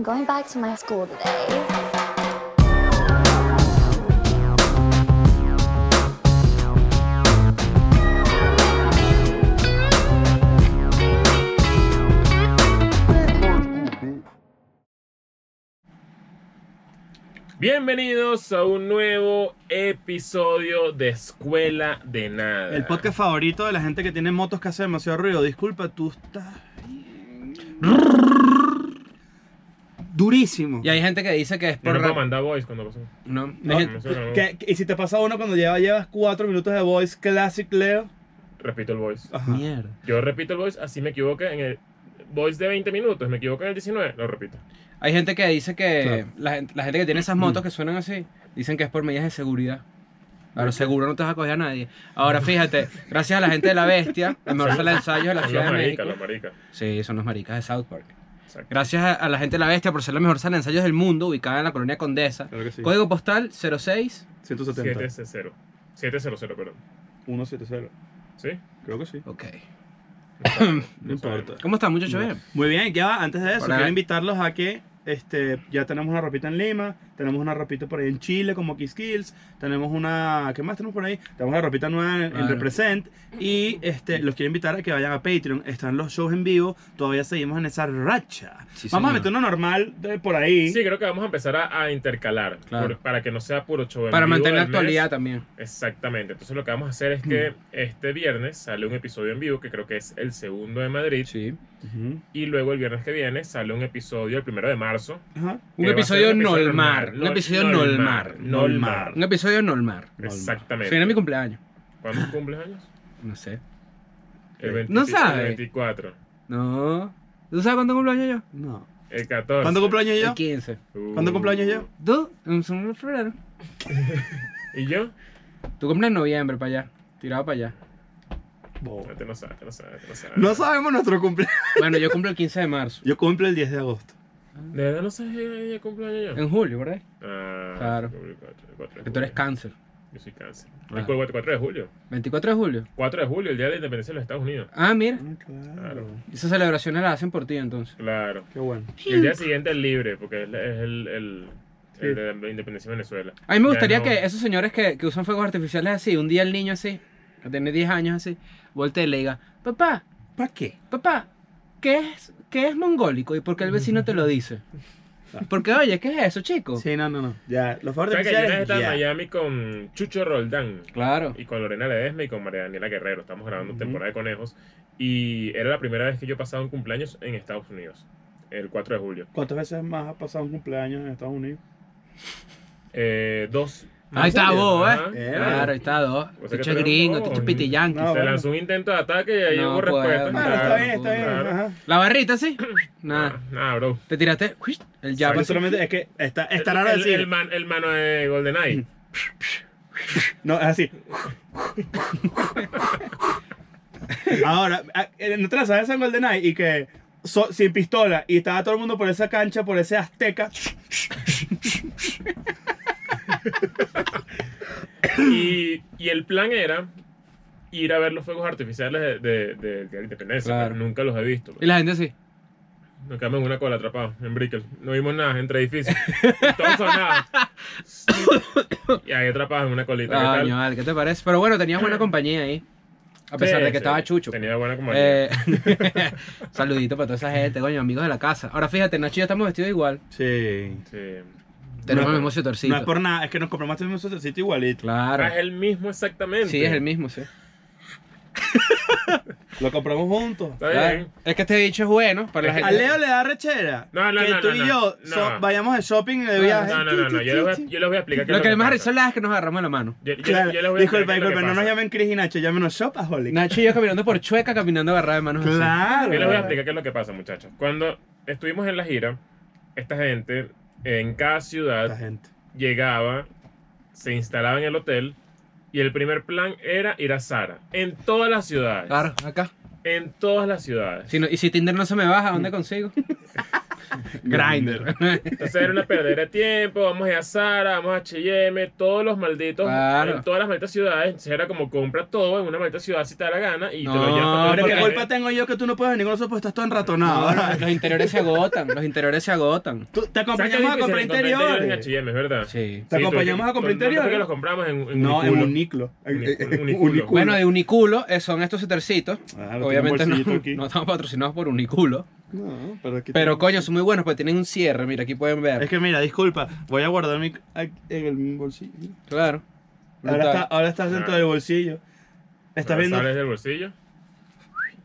I'm going back to my school today. Bienvenidos a un nuevo episodio de Escuela de Nada. El podcast favorito de la gente que tiene motos que hace demasiado ruido. Disculpa, tú estás. Durísimo. Y hay gente que dice que es Yo por no puedo ra- mandar voice cuando pasó. No, hay No, gente- me suena, ¿Qué- qué- y si te pasa uno cuando lleva, llevas cuatro minutos de voice classic, Leo. Repito el voice. Ajá. Mierda. Yo repito el voice, así me equivoqué en el voice de 20 minutos, me equivoqué en el 19, lo repito. Hay gente que dice que Claro. la, gente, la gente que tiene esas motos que suenan así, dicen que es por medidas de seguridad. Claro, seguro no te vas a coger a nadie. Ahora fíjate, gracias a la gente de la bestia, el mejor sala de ensayos de la Son Ciudad los de maricas, México. los maricas. Sí, son los maricas de South Park. Gracias a, la gente de la bestia por ser la mejor sala de ensayos del mundo, ubicada en la colonia Condesa. Claro que sí. Código postal 06. 170. 700. 700, perdón. 170. ¿Sí? Creo que sí. Ok. No importa. ¿Cómo están, muchachos? Muy bien, ya va, antes de eso, Hola. quiero invitarlos a que este, ya tenemos una ropita en Lima, tenemos una ropita por ahí en Chile como Kiss Kills, tenemos una, ¿qué más tenemos por ahí? Tenemos una ropita nueva en, en. Represent y este, los quiero invitar a que vayan a Patreon, están los shows en vivo, todavía seguimos en esa racha. Sí, Vamos a señor. meter uno normal de por ahí. Sí, creo que vamos a empezar a, a intercalar, Claro. por- para que no sea puro show en Para vivo mantener la del mes. actualidad también. Exactamente. Entonces lo que vamos a hacer es que este viernes sale un episodio en vivo, que creo que es el segundo de Madrid. Sí. Y luego el viernes que viene sale un episodio, el primero de marzo. Ajá. Un episodio un episodio normal. Un episodio Nolmar. normal. Nolmar. Un episodio normal. Exactamente. Viene mi cumpleaños. ¿Cuándo cumples años? No sé. El 20 No sabe. El 24. No. ¿Tú sabes cuándo cumpleaños yo? No. El 14. ¿Cuándo cumpleaños yo? El 15. Uh. ¿Cuándo cumpleaños yo? ¿Tú? En febrero. ¿Y yo? Tú cumples en noviembre para allá. Tirado para allá. No, te sabes, te sabes, te sabes. No sabemos nuestro cumpleaños. Bueno, yo cumplo el 15 de marzo. Yo cumplo el 10 de agosto. ¿De verdad no sabes que ella cumpleaños? En julio, ¿verdad? Ah, Claro. Que tú eres julio. cáncer. Yo soy cáncer. Ah. El 4 de julio. 24 de julio. 4 de julio, el día de la independencia de los Estados Unidos. Ah, mira. Claro. Esas celebraciones las hacen por ti entonces. Claro. Qué bueno. Y el día siguiente es libre, porque es, el, el, el de la independencia de Venezuela. A mí me gustaría no- que esos señores que, que usan fuegos artificiales así, un día el niño así, que tiene 10 años así, voltee y le diga, papá, ¿Para qué? papá, ¿qué es, qué es mongólico? ¿Y por qué el vecino te lo dice? Porque, oye, ¿qué es eso, chico? Sí, no, no, no. Ya, los favores ¿Sabes que yo estaba en. Miami con Chucho Roldán? Claro. y con Lorena Ledesma y con María Daniela Guerrero. Estamos grabando temporada de conejos. Y era la primera vez que yo pasaba un cumpleaños en Estados Unidos, el 4 de julio. ¿Cuántas veces más ha pasado un cumpleaños en Estados Unidos? Eh, dos. Ahí está vos. ¿eh? Eh, Claro, ahí está dos. O sea gringo, bobo. piti yankee. No, Se lanzó un intento de ataque y ahí No hubo respuesta. Claro, está bien, está bien. claro. La barrita, ¿sí? Nada. Nah, bro. Te tiraste el jab. así. solamente es que está, está raro el, decir. el, man- el mano de GoldenEye. No, es así. Ahora, a- en otra sabes en GoldenEye y que so- sin pistola y estaba todo el mundo por esa cancha, por ese azteca. y, y el plan era ir a ver los fuegos artificiales de, de, de- de la independencia. Claro. pero Nunca los he visto. Y la gente así. Nos quedamos en una cola atrapados en Brickell. No vimos nada entre edificios. Todo sonaba. y ahí atrapados en una colita. ¿qué te parece? Pero bueno, tenías buena compañía ahí. A pesar Sí, de que sí, estaba chucho. Tenía buena compañía. Eh, saludito para toda esa gente, coño, amigos de la casa. Ahora fíjate, Nacho y yo estamos vestidos igual. Sí. Sí. Tenemos No, el mismo suétercito. No es por nada, es que nos compramos el mismo sitio igualito. Claro. Ah, es el mismo exactamente. Sí, es el mismo, sí. Lo compramos juntos. Está Claro. bien. Es que este dicho es bueno para la que- A gente. Leo le da rechera. No, no, que no, tú no, y yo No. so- vayamos de shopping y de viaje. No, no, no, no. Yo les voy a, yo les voy a explicar qué Lo es que que más pasa. risa es que nos agarramos la mano. Yo, yo- Claro. yo les voy a Disculpa, explicar qué es lo disculpa, no nos pasa. llamen Chris y Nacho, llámenos Shopaholic. Nacho y yo caminando por Chueca, caminando agarrados de manos así. Claro. Yo les voy a explicar qué es lo que pasa, muchachos. Cuando estuvimos en la gira, esta gente en cada ciudad gente. llegaba, se instalaba en el hotel y el primer plan era ir a Sara. En todas las ciudades. Claro, acá. En todas las ciudades. Si no- y si Tinder no se me baja, ¿dónde consigo? Grindr. Entonces era una perdera de tiempo, vamos a ir a Zara, vamos a H&M, todos los malditos, Claro. en todas las malditas ciudades, entonces era como compra todo en una maldita ciudad si te da la gana y te No, lo llevas para Pero todo qué culpa tengo yo que tú no puedes venir con nosotros porque estás todo enratonado. Los interiores se agotan, los interiores se agotan. Tú- te ¿Sabes qué acompañamos a difícil comprar encontrar interiores. en H&M, es verdad? Sí. ¿Te Sí, acompañamos tú- a comprar interiores? que los compramos en, en No, en uniclo. En- Uniculo, en- en uniculo. uniculo. Bueno, de Uniculo eh, son estos setercitos. Lo tengo Obviamente en no, estamos patrocinados por Uniculo. No, pero aquí Pero tengo- coño, son muy buenos porque tienen un cierre. Mira, aquí pueden ver. Es que mira, disculpa, voy a guardar mi en el bolsillo. Claro. Ahora, está, ahora estás dentro del bolsillo. Estás viendo. Sales del bolsillo.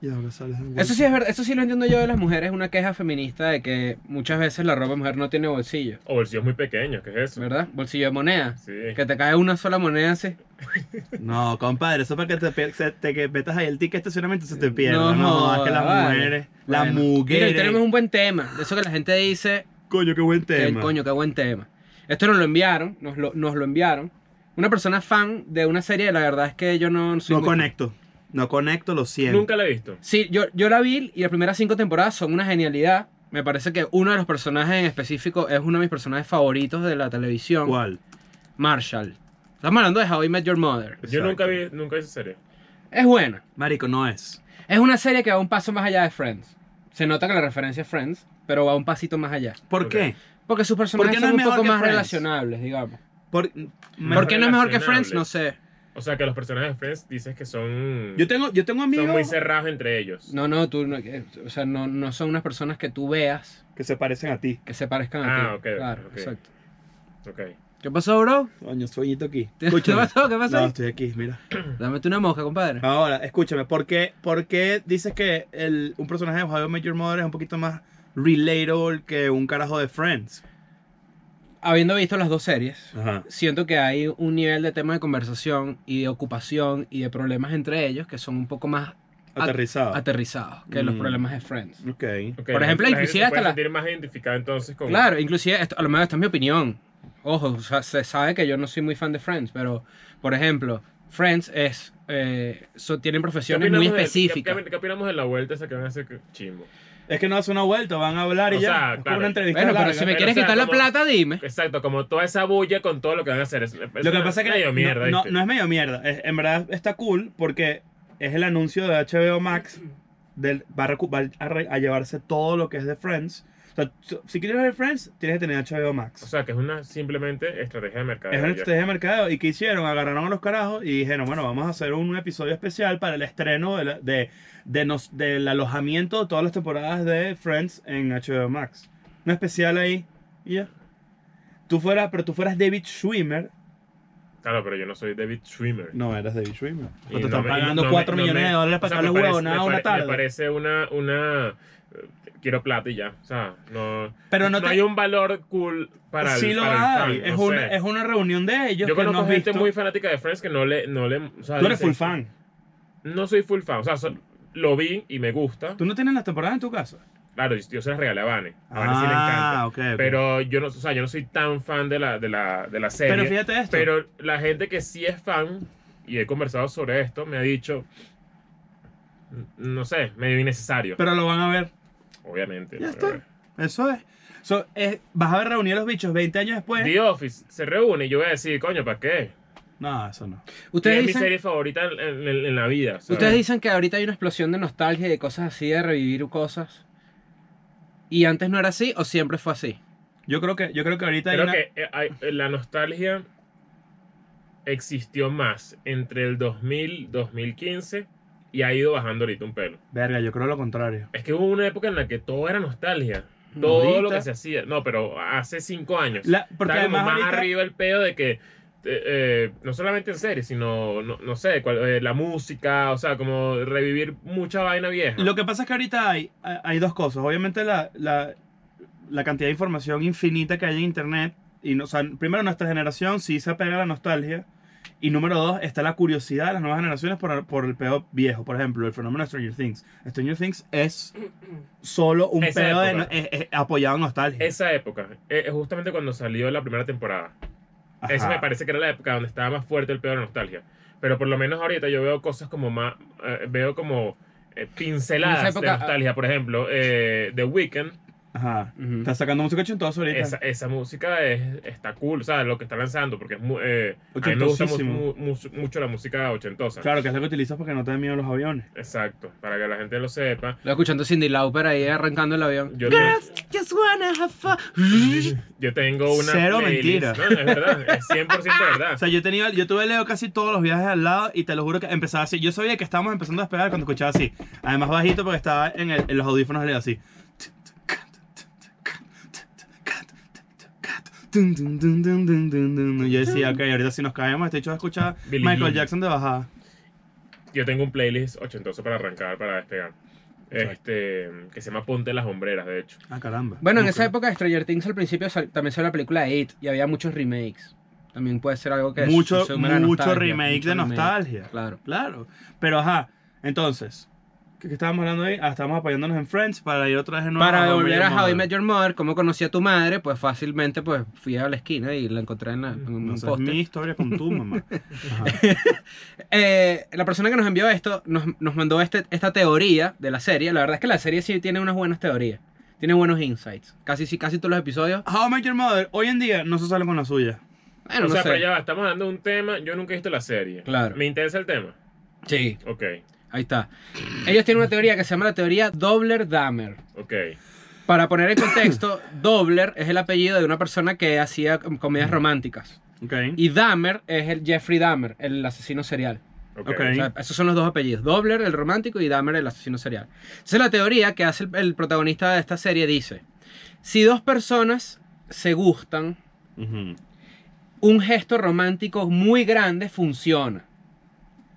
Y ahora sales del bolsillo. Eso sí es verdad, eso sí lo entiendo yo de las mujeres, una queja feminista de que muchas veces la ropa de mujer no tiene bolsillo, O bolsillos muy pequeños, ¿qué es eso? ¿verdad? Bolsillo de moneda. Sí. Que te cae una sola moneda así. No, compadre, eso para que te, se- te que metas ahí el ticket de estacionamiento se te pierda. No No, es que las vale. mujeres, las Bueno. Mira, mujeres. tenemos un buen tema. De eso que la gente dice, Coño, qué buen que, tema. coño, qué buen tema. Esto nos lo enviaron, nos lo, nos lo enviaron. Una persona fan de una serie, la verdad es que yo no soy no muy- conecto. No conecto, lo siento. Nunca la he visto. Sí, yo, yo la vi y las primeras cinco temporadas son una genialidad. Me parece que uno de los personajes en específico es uno de mis personajes favoritos de la televisión. ¿Cuál? Marshall. Estamos hablando de How I Met Your Mother. Yo Exacto. nunca vi, nunca vi esa serie. Es buena. Marico, no es. Es una serie que va un paso más allá de Friends. Se nota que la referencia es Friends, pero va un pasito más allá. ¿Por qué? Porque sus personajes qué no son es un mejor poco que más Friends? relacionables, digamos. Por, ¿Por qué no es mejor que Friends? No sé. O sea, que los personajes de Friends dices que son, Yo tengo, yo tengo son amigos muy cerrados entre ellos. No, no, tú, no, eh, o sea, no, no son unas personas que tú veas que se parecen a ti. que se parezcan a Ah, ti. ok, claro, ok. exacto. Ok. ¿Qué pasó, bro? Coño, sueñito aquí. ¿Qué Escúchame. pasó? ¿Qué pasó? No, estoy aquí, mira. Dame tú una mosca, compadre. Ahora, escúchame, ¿por qué, por qué dices que el, un personaje de Met Your Mother es un poquito más relatable que un carajo de Friends? Habiendo visto las dos series, Ajá. siento que hay un nivel de tema de conversación y de ocupación y de problemas entre ellos que son un poco más at- Aterrizado. aterrizados que los Mm. problemas de Friends. ok. Ok, Por ejemplo, la gente inclusive se hasta puede la- más identificada entonces con... Claro, inclusive, esto, a lo mejor esta es mi opinión. Ojo, o sea, se sabe que yo no soy muy fan de Friends, pero, por ejemplo, Friends es, eh, so- tienen ¿Qué profesiones muy de- específicas. ¿qué, opinamos de la vuelta esa que van a hacer chimbo? Es que no hace una vuelta, van a hablar y O ya. sea, es claro. una entrevista Bueno, pero si me Pero, quieres o sea, quitar la plata, dime. Exacto, como toda esa bulla con todo lo que van a hacer. Es, es Lo que pasa es que medio mierda, no, no, es medio mierda. es- en verdad está cool porque es el anuncio de HBO Max. Del, va, a, va a a llevarse todo lo que es de Friends. O sea, si quieres ver Friends, tienes que tener HBO Max. O sea, que es una simplemente estrategia de mercado. es una estrategia de mercado. ¿Y qué hicieron? Agarraron a los carajos y dijeron, bueno, vamos a hacer un episodio especial para el estreno de la- de, de nos- del alojamiento de todas las temporadas de Friends en HBO Max. Un especial ahí y ya. Tú fueras, pero tú fueras David Schwimmer. Claro, pero yo no soy David Schwimmer. No eres David Schwimmer. Pues te no están me- pagando no me- 4 no millones me- de dólares o para sea, que hables huevonada una tarde. Me parece una, una... Quiero plata y ya. O sea, no... Pero no te- hay un valor cool para el sí lo para el hay. fan, es, no una, sé. es una reunión de ellos. Yo que no conozco has gente visto. muy fanática de Friends que no le... No le o sea, Tú eres full fan. No soy full fan. O sea, so- lo vi y me gusta. ¿Tú no tienes las temporadas en tu casa? Claro, yo, se las regalé a Vane. A Vane sí le encanta. Ah, ok. ok. Pero yo no, o sea, yo no soy tan fan de la, de la, de la serie. Pero fíjate esto. Pero la gente que sí es fan, y he conversado sobre esto, me ha dicho, no sé, medio innecesario. Pero lo van a ver. Obviamente. Ya está. Eso es. So, es- vas a ver reunir a los bichos 20 años después. The Office se reúne y yo voy a decir, coño, ¿para qué? No, eso no. Ustedes es mi serie favorita en, en- en- en la vida. ¿sabes? ustedes dicen que ahorita hay una explosión de nostalgia y de cosas así, de revivir cosas. ¿Y antes no era así o siempre fue así? Yo creo que, yo creo que ahorita hay Creo una- que eh, hay- eh, la nostalgia existió más entre el 2000 2015 y ha ido bajando ahorita un pelo. Verga, yo creo lo contrario. Es que hubo una época en la que todo era nostalgia. Todo Ahorita- lo que se hacía. No, pero hace cinco años. La- porque como además más ahorita- arriba el pedo de que. eh, eh, no solamente en series, sino, no, no sé, cual- eh, la música, o sea, como revivir mucha vaina vieja. Lo que pasa es que ahorita hay, hay dos cosas. Obviamente la, la, la cantidad de información infinita que hay en internet. Y no, o sea, primero nuestra generación sí se apega a la nostalgia. Y número dos, está la curiosidad de las nuevas generaciones por, por el pedo viejo. Por ejemplo, el fenómeno de Stranger Things. Stranger Things es solo un Esa pedo de época. no- es- es apoyado en nostalgia. Esa época, eh, es justamente cuando salió la primera temporada. Ajá. Esa me parece que era la época donde estaba más fuerte el pedo de la nostalgia. Pero por lo menos ahorita yo veo cosas como más. eh, veo como eh, pinceladas época, de nostalgia. Por ejemplo, eh, The Weeknd, Ajá. Ujú. Está sacando música ochentosa ahorita. esa, esa música es, está cool, o sea, lo que está lanzando, porque es muy, eh, a mí me gusta mu- mu- mu- mucho la música ochentosa. Claro, que es lo que utilizas porque no te den miedo los aviones. Exacto, para que la gente lo sepa. Lo escuchando Cindy Lauper ahí arrancando el avión. Yo, Girls just wanna have fun. yo tengo una Cero playlist- mentira. No, es verdad, es 100% verdad. O sea, yo tenía, yo tuve Leo casi todos los viajes al lado y te lo juro que empezaba así. Yo sabía que estábamos empezando a despegar cuando escuchaba así. Además bajito porque estaba en, el- en los audífonos Leo así. Y yo decía, ok, ahorita si nos caemos, este hecho de escuchar Billie Michael Jean. Jackson de bajada. Yo tengo un playlist ochentoso para arrancar, para despegar. Este, que se llama Ponte las hombreras, de hecho. Ah, caramba. Bueno, en esa época de Stranger Things al principio sal- también salió la película It y había muchos remakes. También puede ser algo que mucho, mucho remake mucho de remake. nostalgia. Claro. Claro. Pero ajá, entonces, ¿qué, qué estábamos hablando ahí? Ah, estábamos apoyándonos en Friends para ir otra vez nuevo Para volver a How I Mother. Met Your Mother, cómo conocí a tu madre, pues fácilmente pues fui a la esquina y la encontré en, la, en un No sé, es poste. mi historia con tu mamá. Eh, la persona que nos envió esto nos, nos mandó este, esta teoría de la serie. La verdad es que la serie sí tiene unas buenas teorías. Tiene buenos insights. Casi, sí, casi todos los episodios. How I Met Your Mother, hoy en día no se sale con la suya. Bueno, o no sea, sé. pero ya va, estamos hablando de un tema. Yo nunca he visto la serie. Claro. ¿Me interesa el tema? Sí, Ok, ahí está. Ellos tienen una teoría que se llama la teoría Dobler-Dahmer. ok. Para poner en contexto, Dobler es el apellido de una persona que hacía com- comedias románticas. Ok. Y Dahmer es el Jeffrey Dahmer, el asesino serial. Ok. Ok. O sea, esos son los dos apellidos. Dobler, el romántico, y Dahmer, el asesino serial. Entonces la teoría que hace el, el protagonista de esta serie dice, si dos personas se gustan, un gesto romántico muy grande funciona.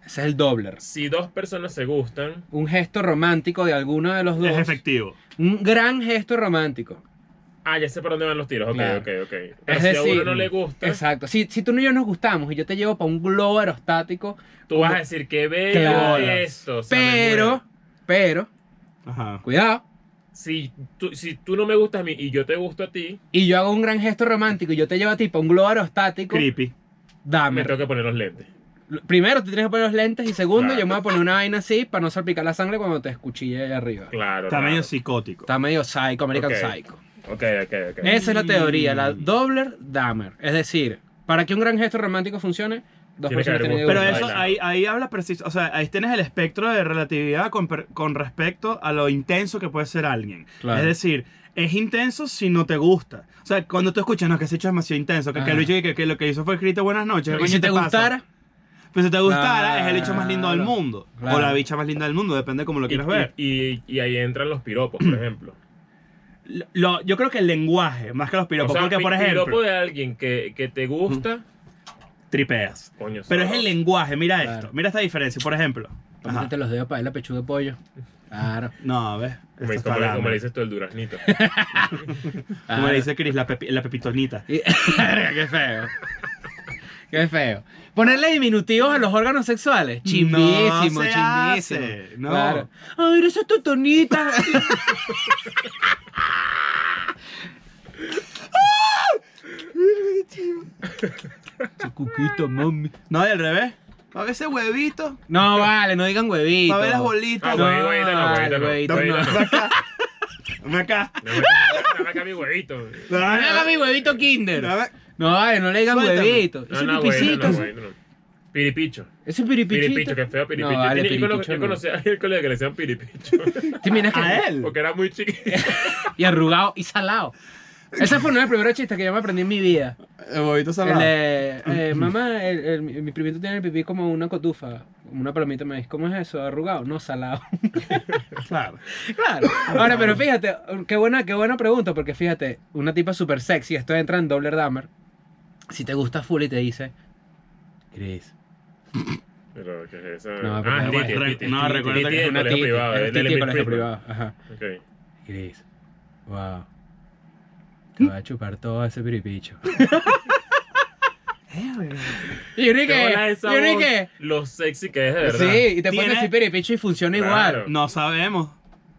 Ese es el Dobler. Si dos personas se gustan, Un gesto romántico de alguno de los dos. Es efectivo. Un gran gesto romántico. ah, ya sé por dónde van los tiros. Ok, Claro. ok, ok. Pero Es si a uno no le gusta, Exacto. Si, si tú y yo nos gustamos y yo te llevo para un globo aerostático, tú vas a decir que bello Claro. esto. o sea, me pero, pero, Ajá. cuidado. Si tú, si tú no me gustas a mí y yo te gusto a ti, Y yo hago un gran gesto romántico y yo te llevo a ti para un globo aerostático, Creepy. me dame. tengo que poner los lentes. Primero, tú tienes que poner los lentes y segundo, Claro. yo me voy a poner una vaina así para no salpicar la sangre cuando te escuchille ahí arriba. Claro. Está claro. medio psicótico. Está medio psycho, American Ok. Psycho. Ok, ok, ok. Esa es la teoría, la Dobler-Dahmer. Es decir, para que un gran gesto romántico funcione, dos Tiene que personas haber tienen que Pero eso, ahí, ahí habla preciso, o sea, ahí tienes el espectro de relatividad con, con respecto a lo intenso que puede ser alguien. Claro. Es decir, es intenso si no te gusta. O sea, cuando tú escuchas, no, que ese hecho es demasiado intenso, que, que que, que lo que hizo fue escrito buenas noches. ¿qué Y si te pasa? gustara, Pues si te gustara, Claro. es el hecho más lindo del mundo. Claro. O la bicha más linda del mundo, depende de cómo lo Y, quieras ver. y, y- y ahí entran los piropos, por ejemplo. Lo- yo creo que el lenguaje, más que los piropos, o sea, porque por ejemplo, piropo de alguien que, que te gusta, tripeas. coño. Pero es el lenguaje, mira Claro. esto, mira esta diferencia. Por ejemplo, meterte los dedos para ver la pechuga de pollo. Claro. no, ves. Como, Esto está como- le dices tú el duraznito. Como le dice Chris, la, pepi- la pepitonita. Y- Qué feo. Qué feo. Ponerle diminutivos a los órganos sexuales. Chimbísimo, No se chimbísimo. hace, no. Claro. Ay, esa totonita. Ese cuquito, mami. No, y al revés. A ver ese huevito. No, vale, no digan huevito. A ver las bolitas. Ah, No, huevito, huevito, no, huevito, no. huevito, no. acá. Dame acá. Dame dame acá mi huevito. Hagan mi huevito kinder. Dame- No, no le digan Suéltame. huevito. No, no, huevito, pipicito. no. Piripicho. Ese piripichito. Piripicho, que feo piripicho. No, vale, Yo yo, cono- piripicho yo no. conocí a el colega que le decían piripicho. ¿Te imaginas que- A él. Porque era muy chiquito. Y arrugado y salado. Ese fue uno de los primeros chistes que yo me aprendí en mi vida. El huevito El salado. eh, mamá, el- el- mi primito tiene el pipí como una cotufa, como una palomita. Me dice, ¿cómo es eso? ¿Arrugado? No, salado. Claro. claro. Ahora, pero fíjate, qué buena, qué buena pregunta, porque fíjate, una tipa súper sexy, esto entra en Dobler Dahmer. Si te gusta full y te dice, Chris. Pero, ¿qué es eso? No, ah, Titi, Titi, no, recuerda que es una titi, privado, es titi colegio privado. Ajá. Ok. Chris. Wow. Te voy a chupar todo ese piripicho. y yo ¿Qué bola dije, esa yo voz? dije, Lo sexy que es de verdad. Sí, y te pones así piripicho y funciona Claro. igual. No sabemos.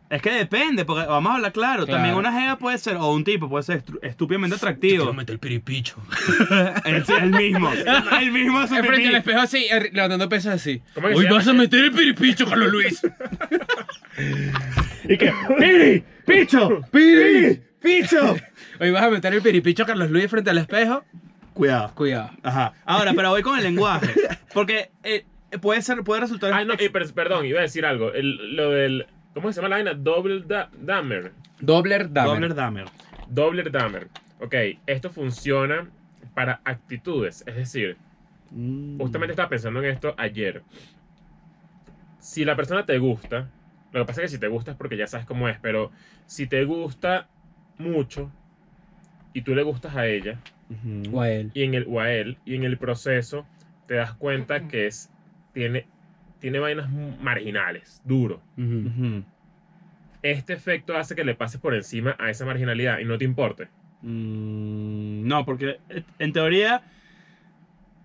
Es que depende, porque vamos a hablar claro. Claro. También una jeva puede ser, o un tipo puede ser estru- estúpidamente atractivo. meter el piripicho. El, el mismo. El mismo su Enfrente del espejo así, er- levantando pesas así. ¿Cómo que Hoy vas a meter el piripicho, Carlos Luis. Y que, ¡Piri! ¡Picho! ¡Piri! ¡Picho! Hoy vas a meter el piripicho Carlos Luis frente al espejo. Cuidado. Cuidado. Ajá. Ahora, pero voy con el lenguaje. Porque eh, puede ser, puede resultar. Ay, no, y per- perdón, iba a decir algo. El- lo del. ¿Cómo se llama la vaina? Double da- Dammer. Dobler Dahmer. Dobler Dahmer. Doubler Dammer. Ok, esto funciona para actitudes. Es decir, Mm. justamente estaba pensando en esto ayer. Si la persona te gusta, lo que pasa es que si te gusta es porque ya sabes cómo es, pero si te gusta mucho y tú le gustas a ella. O a él. y en el, o a él y en el proceso te das cuenta que es tiene, tiene vainas marginales, duro. Este efecto hace que le pases por encima a esa marginalidad y no te importe. Mm, no, porque eh, en teoría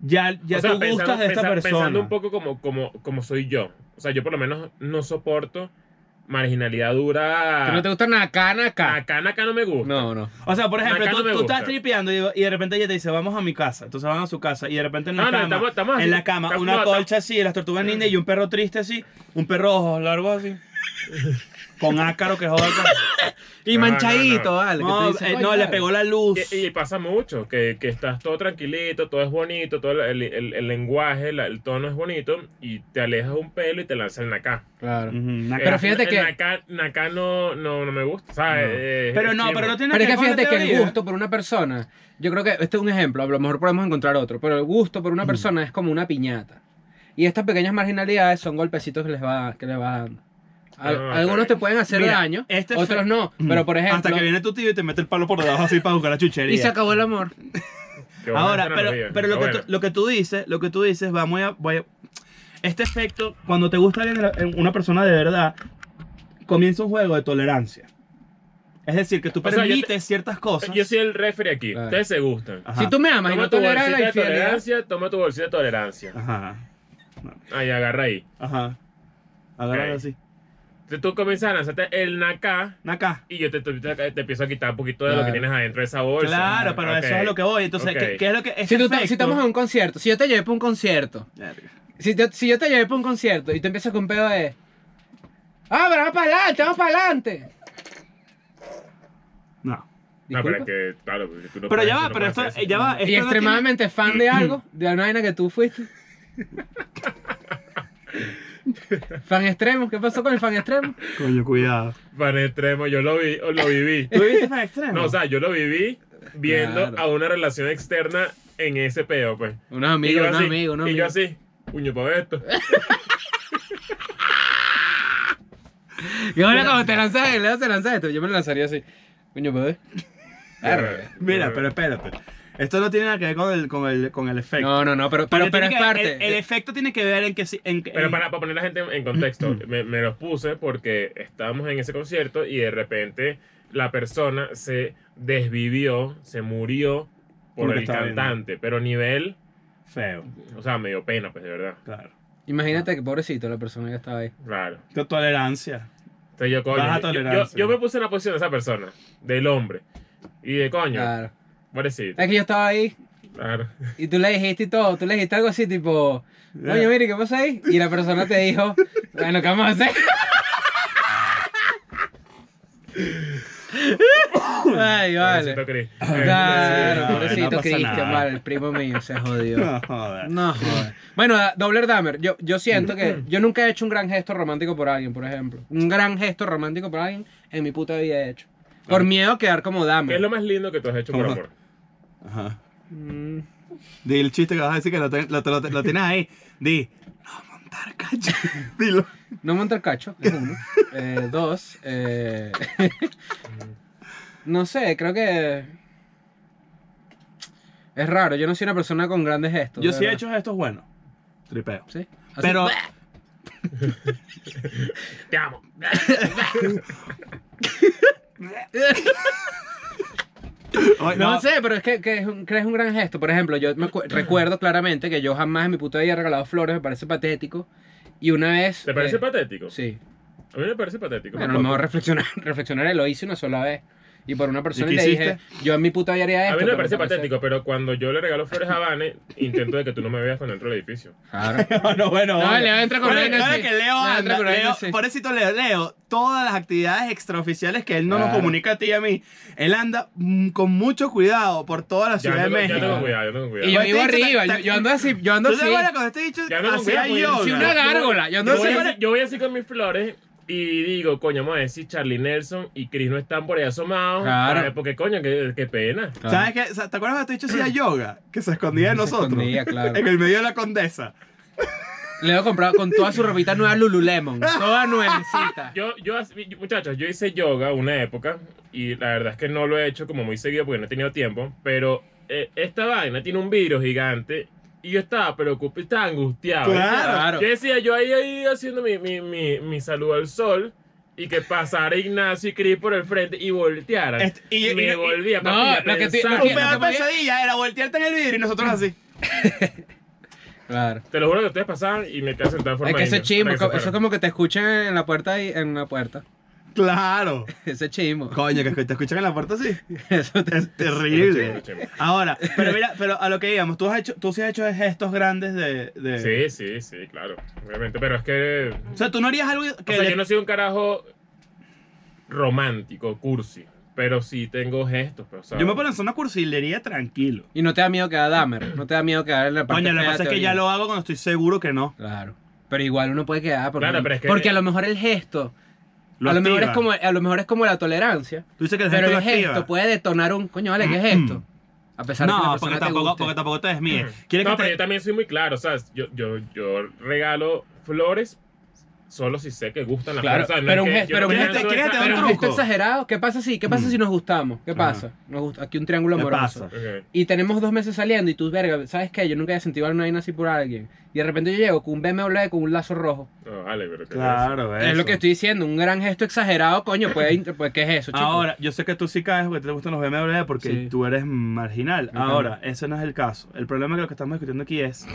ya, ya O sea, tú gustas pensando, de esta pensa- persona. pensando un poco como, como, como soy yo. O sea, yo por lo menos no soporto marginalidad dura. ¿Que no te gusta Naka, Naka? Acá, acá no me gusta. No, no. O sea, por ejemplo, tú, no tú estás tripeando y, y de repente ella te dice, vamos a mi casa. Entonces van a su casa y de repente en la No, no, cama, estamos- estamos así. en la cama, Estamos- una no, colcha así, las tortugas ninja y un perro triste así, un perro ojos largos así, con ácaro que joda. Y No, manchadito, no, no. vale. No, dices, eh, "Coño, no, le vale". pegó la luz. Y, y pasa mucho, que, que estás todo tranquilito, todo es bonito, todo el, el- el lenguaje, la- el tono es bonito, y te alejas un pelo y te lanza el Naka. Claro. Una Pero fíjate el que- Naka no, no, no me gusta, ¿sabes? No. Eh, Pero es no, pero no tiene Pero es que ver con la fíjate que el gusto por una persona, yo creo que este es un ejemplo, a lo mejor podemos encontrar otro, pero el gusto por una persona es como una piñata. Y estas pequeñas marginalidades son golpecitos que les va, que les va dando. Al- Ah, algunos te pueden hacer Mira, daño, este otros no. Pero por ejemplo, Hasta que viene tu tío y te mete el palo por debajo así para buscar la chuchería. y se acabó el amor. Ahora, pero, lo, que tú, buena. lo que tú dices, lo que tú dices, va muy a, voy a- Este efecto, cuando te gusta alguien, una persona de verdad, comienza un juego de tolerancia. Es decir, que tú O sea, yo te- permites ciertas cosas. Yo soy el referee aquí. Claro. Ustedes se gustan. Ajá. Si tú me amas y Toma no tu toleras bolsita la de tolerancia, toma tu bolsita de tolerancia. Ajá. Ahí, agarra ahí. Ajá. Agárralo Ok. así. Entonces tú comienzas a lanzarte el Naka Acá. y yo te, te, te- te empiezo a quitar un poquito de lo Claro. que tienes adentro de esa bolsa. Claro, pero Ok. eso es lo que voy. Entonces, Ok. ¿qué, qué es lo que si, tú si estamos en un concierto, si yo te llevé para un concierto, si, te- si yo te llevé para un concierto y te empiezas con un pedo de... Ah, pero vamos para adelante, vamos para adelante. No. No, pero Disculpa. es que, claro, tú no Pero puedes- ya va, no pero esto, eso. ya va. Y esto tiene- extremadamente fan de algo, de una vaina que tú fuiste. fan extremo, ¿qué pasó con el fan extremo? Coño, cuidado. Fan extremo, yo lo, vi, o lo viví. ¿Tú viste fan extremo? No, o sea, yo lo viví viendo Claro. a una relación externa en ese peo, pues. Unos amigos, unos así, amigos, unos y yo así, puño para esto. Y ahora como te lanzas, le te lanzas esto, yo me lo lanzaría así. Coño, pues. Verga. Mira, pero espérate. Esto no tiene nada que ver con el, con el, con el efecto. No, no, no, pero, pero, pero es que- parte. El, el efecto tiene que ver en que... si- En, que- Pero en- para, para poner a la gente en contexto, me, me los puse porque estábamos en ese concierto y de repente la persona se desvivió, se murió por Porque el cantante, pero nivel, Feo, o sea, me dio pena, pues de verdad. claro. Imagínate que pobrecito la persona que estaba ahí. Claro. Tu tolerancia. Entonces yo, coño, yo, yo- tolerancia. yo me puse en la posición de esa persona, del hombre. Y de coño, Claro. Pobrecito. Es que yo estaba ahí Claro. y tú le dijiste y todo. Tú le dijiste algo así tipo, oye, mire, ¿qué pasa ahí? Y la persona te dijo, bueno, ¿qué vamos a hacer? Ay, vale. Pobrecito. Claro, no, pobrecito no Cristian, vale, el primo mío se jodió. No, joder. No, joder. Bueno, Dobler Dahmer, yo, yo siento que yo nunca he hecho un gran gesto romántico por alguien, por ejemplo. Un gran gesto romántico por alguien en mi puta vida he hecho. Por miedo a quedar como ¿Qué es lo más lindo que tú has hecho por amor? Ajá. Mm, Di el chiste que vas a decir que lo, ten- lo, lo- lo tienes ahí. Di, no montar cacho. Dilo. No montar cacho, es uno. Eh, dos, eh, no sé, creo que es raro. Yo no soy una persona con grandes gestos. Yo sí he hecho estos buenos. Tripeo. Sí. Así- Pero, Te amo. No, sé, pero es que, que es, un, que es un gran gesto. Por ejemplo, yo me recuerdo claramente que yo jamás en mi puta vida he regalado flores, me parece patético. Y una vez. ¿Te parece eh, patético? Sí. A mí me parece patético. Bueno, a lo mejor reflexionar, reflexionar lo hice una sola vez. Y por una persona ¿Y le dije, yo en mi puta vida haría esto. A mí no me parece patético, pero cuando yo le regalo flores a Vane, intento de que tú no me veas cuando entro al edificio. Claro. Bueno, bueno. No. Leo entra con claro así. que Leo Leo anda, Leo, así. pobrecito Leo, Leo, todas las actividades extraoficiales que él no nos comunica a ti y a mí, él anda mm, con mucho cuidado por toda la Ya ciudad de México. tengo cuidado, ya tengo cuidado. Y yo vivo te- te- arriba, te- yo, yo ando así, yo ando ¿Tú te así. acuerdas cuando este dicho Ya no hacía yoga? pues, Sí, una gárgola, yo ando Yo así. así, yo voy así con mis flores y digo, coño, vamos a ver si Charlie Nelson y Chris no están por ahí asomados. Claro. Porque, coño, qué, qué pena. Claro. ¿Sabes qué? ¿Te acuerdas cuando este dicho hacía yoga? Que se escondía de Se nosotros. escondía, claro. En el medio de la condesa. Leo comprado con toda su ropita nueva Lululemon, toda nuevecita. Yo, yo, yo- muchachos, yo hice yoga una época y la verdad es que no lo he hecho como muy seguido porque no he tenido tiempo, pero eh, esta vaina tiene un vidrio gigante y yo estaba preocupado, estaba angustiado. Claro. Yo decía, yo ahí, ahí haciendo mi, mi, mi, mi saludo al sol y que pasara Ignacio y Cris por el frente y voltearan. Este- y- y, me y- volvía, No, lo que te- pensar. lo Tu que- pesadilla era voltearte en el vidrio y nosotros así. Claro. Te lo juro que ustedes pasaban y me quedé sentado en forma Es que ese se eso es como que te escuchan en la puerta y en la puerta. Claro. Ese chimo. Coño, que te escuchan en la puerta así. Eso te- Es terrible. Chimo, chimo. Ahora, pero mira, pero a lo que íbamos, tú has hecho, tú sí has hecho gestos grandes de. de- Sí, sí, sí, claro. Obviamente, pero es que. O sea, tú no harías algo que. o sea, le- yo no soy un carajo romántico, cursi. Pero sí tengo gestos. Pero, sea, Yo me puedo lanzar una cursilería tranquilo. Y no te da miedo quedar Dahmer, no te da miedo quedar en la parte Coño, lo que pasa es que ya lo hago cuando estoy seguro que no. Claro. Pero igual uno puede quedar porque, Claro, pero es que- porque a lo mejor el gesto, Lo a lo mejor es como a lo mejor es como la tolerancia, Tú dices que el pero gesto el activa. gesto puede detonar un coño, vale, ¿qué es esto? A pesar de que la porque te tampoco, guste. porque tampoco te desmíes. ¿Quieres No, que pero te- yo también soy muy claro, ¿sabes? Yo, yo, yo regalo flores solo si sé que gustan las Claro. ¿sabes? No pero es un que pero no un gesto- exagerado, ¿qué pasa si, qué pasa Mm. si nos gustamos? ¿Qué pasa? Nos gusta, aquí un triángulo ¿Qué amoroso. pasa? Ok. Y tenemos dos meses saliendo y tú, verga, ¿sabes qué? Yo nunca había sentido una vaina así por alguien. Y de repente yo llego con un BMW con un lazo rojo. Vale, pero ¿qué Claro, Es lo que estoy diciendo, un gran gesto exagerado, coño, puede, pues, ¿qué es eso, chico? Ahora, yo sé que tú sí caes porque te gustan los BMW porque Sí. tú eres marginal. Ahora, ese no es el caso. El problema que lo que estamos discutiendo aquí es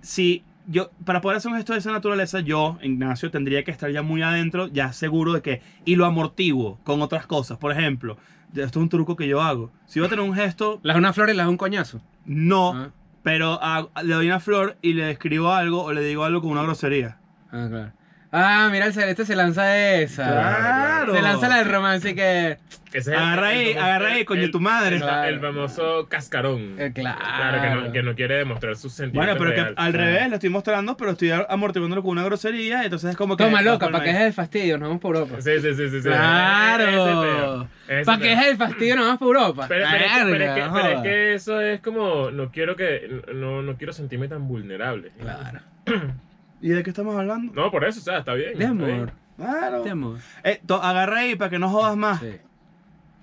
si yo, para poder hacer un gesto de esa naturaleza, yo, Ignacio, tendría que estar ya muy adentro, ya seguro de que, y lo amortiguo con otras cosas. Por ejemplo, esto es un truco que yo hago. Si voy a tener un gesto, Las una flor y las un coñazo. no, Ah, pero a- le doy una flor y le escribo algo o le digo algo con una grosería. ah, claro. Ah, mira, el celeste se lanza esa. Claro. Se lanza la del romance que. Es el- Agarra el ahí, famoso- agarra ahí, coño, el- tu madre. El, Claro. el famoso cascarón. Eh, claro. que no, que no quiere demostrar sus Bueno, sentimientos. pero que reales. al Claro. revés, lo estoy mostrando, pero estoy amortiguándolo con una grosería, entonces es como que... Toma loca, para que es el fastidio, nos vamos por Europa. Sí, sí, sí, sí. sí. Claro. ¿Para qué peo. es el fastidio? Nos vamos por Europa. Pero, pero es que, pero es que- pero es que eso es como, no quiero que, no, no quiero sentirme tan vulnerable. Claro. ¿Y de qué estamos hablando? No, por eso, o sea, está bien. De está bien. amor. Claro. De amor. Eh, to- agarra ahí para que no jodas más. Sí.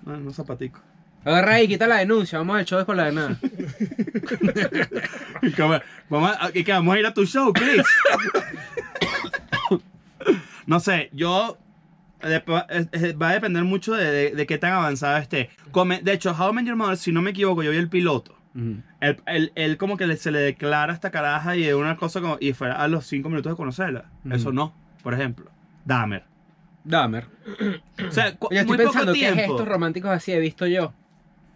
No, no zapatico. Agarra ahí, quita la denuncia. Vamos al show de con la de nada. Y que va- Vamos a, y que vamos a ir a tu show, Chris. no sé, yo... después- es- es- va a depender mucho de, de- de qué tan avanzado esté. Come- de hecho, How I Met Your Mother, si no me equivoco, yo vi el piloto. Ujú. Él, él- él como que se le declara esta caraja y de una cosa como... Y fue a los cinco minutos de conocerla. Eso no, por ejemplo. Dahmer. Dahmer. O sea, cu- Yo estoy muy poco pensando tiempo. gestos románticos así he visto yo.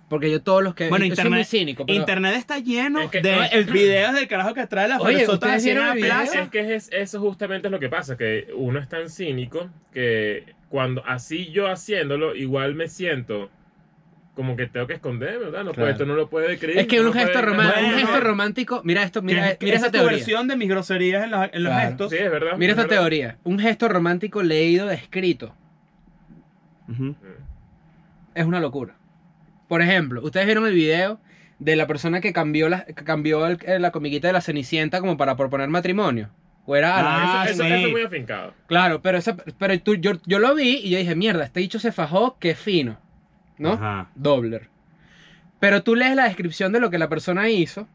Porque yo todos los que Bueno, yo soy muy internet, cínico, pero internet está lleno Es que- de no, el- videos del carajo que trae las Oye, floresotas ¿ustedes así en vieron la plaza. Es que es, eso justamente es lo que pasa, que uno es tan cínico que cuando así yo haciéndolo, igual me siento como que tengo que esconderme, ¿verdad? No Claro. puede, esto no lo puede creer. es que un gesto, romántico, Bueno, un gesto no. romántico, mira esto, Que mira, es- mira esa esta es tu teoría. versión de mis groserías en, los- en los Claro. gestos. Sí, es verdad. Mira es esta verdad. teoría. Un gesto romántico leído, escrito, Ujú. es una locura. Por ejemplo, ustedes vieron el video de la persona que cambió la, que cambió el- eh, la comiquita de la Cenicienta como para proponer matrimonio. O era. Ah, Eso, eso- sí. eso es muy afincado. Claro, pero, esa, pero tú, yo, yo lo vi y yo dije, mierda, este dicho se fajó, qué fino. ¿No? Ajá. Dobler. Pero tú lees la descripción de lo que la persona hizo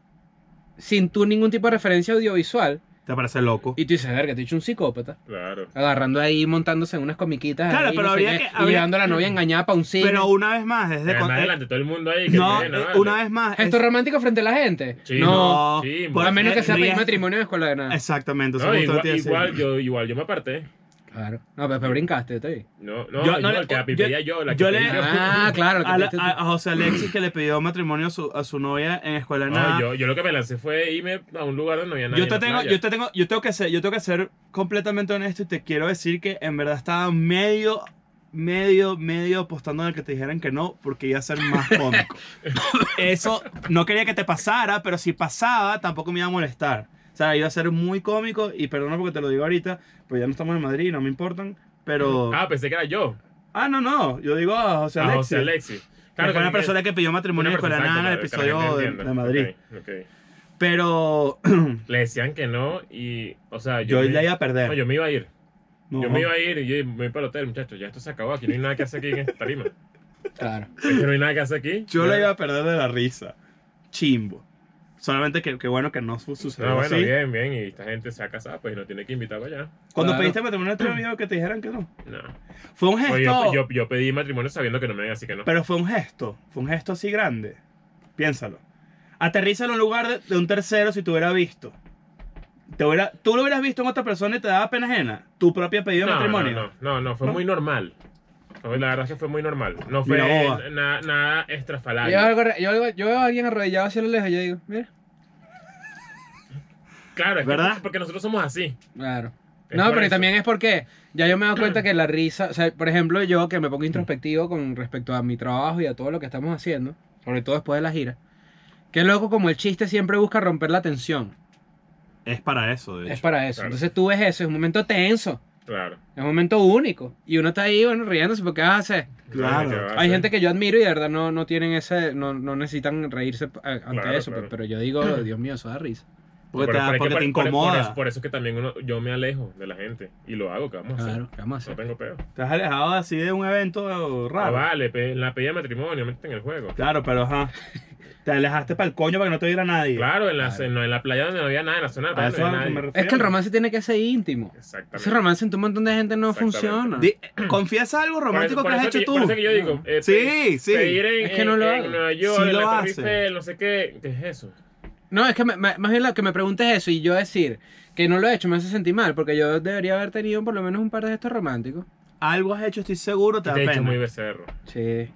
sin tú ningún tipo de referencia audiovisual Te parece loco. y tú dices, verga, te he dicho un psicópata. Claro. Agarrando ahí, montándose en unas comiquitas. Claro, ahí, pero no habría qué, que- Y habría- llevando a la novia engañada para un cine. Pero una vez más, desde Además, con- eh, delante de todo el mundo ahí. Que No, eh, vale. una vez más. ¿Gesto es- romántico frente a la gente? Sí, no. no, Sí, por- A menos que sea pedir matrimonio en escuela de nada. Exactamente. eso No, igual, igual, yo, igual yo me aparté. Claro. No, pero, pero brincaste, yo te vi. No, no, Yo- no le- el que la yo- pedía yo, la que yo pedí le- yo. Ah, claro. A, la- José Alexis que le pidió matrimonio a su, a su novia en escuela de nada. No, yo, yo lo que me lancé fue irme a un lugar donde no había nadie. Yo te tengo, playa. yo te tengo, yo tengo que ser, yo tengo que ser completamente honesto y te quiero decir que en verdad estaba medio, medio, medio apostando en el que te dijeran que no, porque iba a ser más cómico. Eso no quería que te pasara, pero si pasaba, tampoco me iba a molestar. O sea, iba a ser muy cómico y perdona porque te lo digo ahorita, pues ya no estamos en Madrid, no me importan, pero... Ah, pensé que era yo. Ah, no, no, yo digo a José a Alexis. José Alexis. que fue una persona que pidió matrimonio de persona nada en el episodio la de, de. Madrid. Ok, ok. Pero Le decían que no y, o sea, yo me, ya iba a perder. no, yo me iba a ir. No. Yo me iba a ir y yo me voy para el hotel, muchachos. Ya esto se acabó. Aquí no hay nada que hacer aquí en esta tarima. Claro. Es que no hay nada que hacer aquí. Yo Ya. la iba a perder de la risa. Chimbo. Solamente que, que bueno que no su- sucedió No, bueno, así. bien, bien. Y esta gente se ha casado, pues no tiene que invitar para allá. Cuando Claro. pediste matrimonio, te había que te dijeran que no. No. Fue un gesto. Oye, yo, yo, yo pedí matrimonio sabiendo que no me iban así que no. Pero fue un gesto. Fue un gesto así grande. Piénsalo. Aterriza en un lugar de, de un tercero si te hubiera visto. Te hubiera, tú lo hubieras visto en otra persona y te daba pena ajena. Tu propia pedido de no, matrimonio. No, no, no, no, fue ¿No? muy normal. Fue- La verdad es que fue muy normal. No fue Mira, nada Yo, estrafalario. algo- yo, veo- yo veo a alguien arrodillado hacia lo lejos y yo digo, mira. Claro, es que ¿Verdad? porque nosotros somos así. Claro. Es No, pero eso. también es porque ya yo me he dado cuenta que la risa, o sea, por ejemplo, yo que me pongo introspectivo con respecto a mi trabajo y a todo lo que estamos haciendo, sobre todo después de la gira, que loco como el chiste siempre busca romper la tensión. Es para eso, de Es hecho. para eso. Claro. Entonces tú ves eso, es un momento tenso, Claro. es un momento único. Y uno está ahí, bueno, riéndose porque vas a hacer. Claro. ¿qué va a Hay gente que yo admiro y de verdad no, no tienen ese, no, no necesitan reírse ante Claro, eso, claro. pero yo digo, Dios mío, eso da risa. Porque, Por- te, da- por- es que porque por- por- por incomoda. eso- Por, eso es que también uno, yo me alejo de la gente. Y lo hago, ¿qué vamos a hacer? Claro, ¿qué vamos a No tengo peo. Te has alejado así de un evento Ah, raro. vale, pe- la pedida de matrimonio, métete en el juego. Claro, pero ajá. Te alejaste para el coño para que no te viera nadie. Claro, en la, Claro. en, en la playa donde no había nada, en la zona no había que nadie. refiero. Es que el romance tiene que ser íntimo. Exactamente. Ese romance entre un montón de gente no funciona. Di- confiesa algo Por eso- romántico por que has hecho tú. Por eso que yo digo, eh, Sí, pe- sí. pedir en, Es que no en- lo en hago. Nueva York, Sí en lo la Torre hace. Eiffel, no sé qué. ¿Qué es eso? No, es que me- me- más bien lo que me preguntes es eso y yo decir que no lo he hecho me hace sentir mal porque yo debería haber tenido por lo menos un par de gestos románticos. Algo has hecho, estoy seguro, te Te da he hecho pena. muy becerro. Sí.